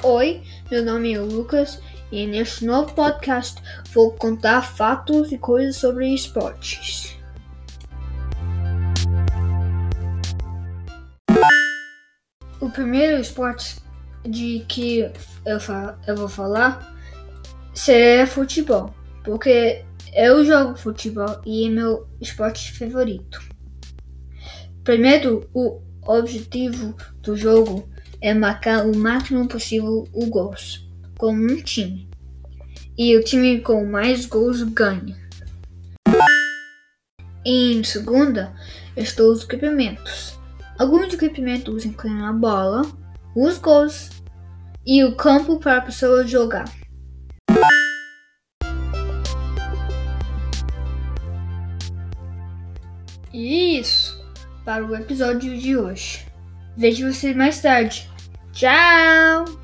Oi, meu nome é Lucas e neste novo podcast vou contar fatos e coisas sobre esportes. O primeiro esporte de que eu, eu vou falar será futebol, porque eu jogo futebol e é meu esporte favorito. Primeiro, o objetivo do jogo é marcar o máximo possível o gols, como um time. E o time com mais gols ganha. Em segunda, estão os equipamentos. Alguns equipamentos incluem a bola, os gols e o campo para a pessoa jogar. Isso para o episódio de hoje. Vejo você mais tarde. Tchau!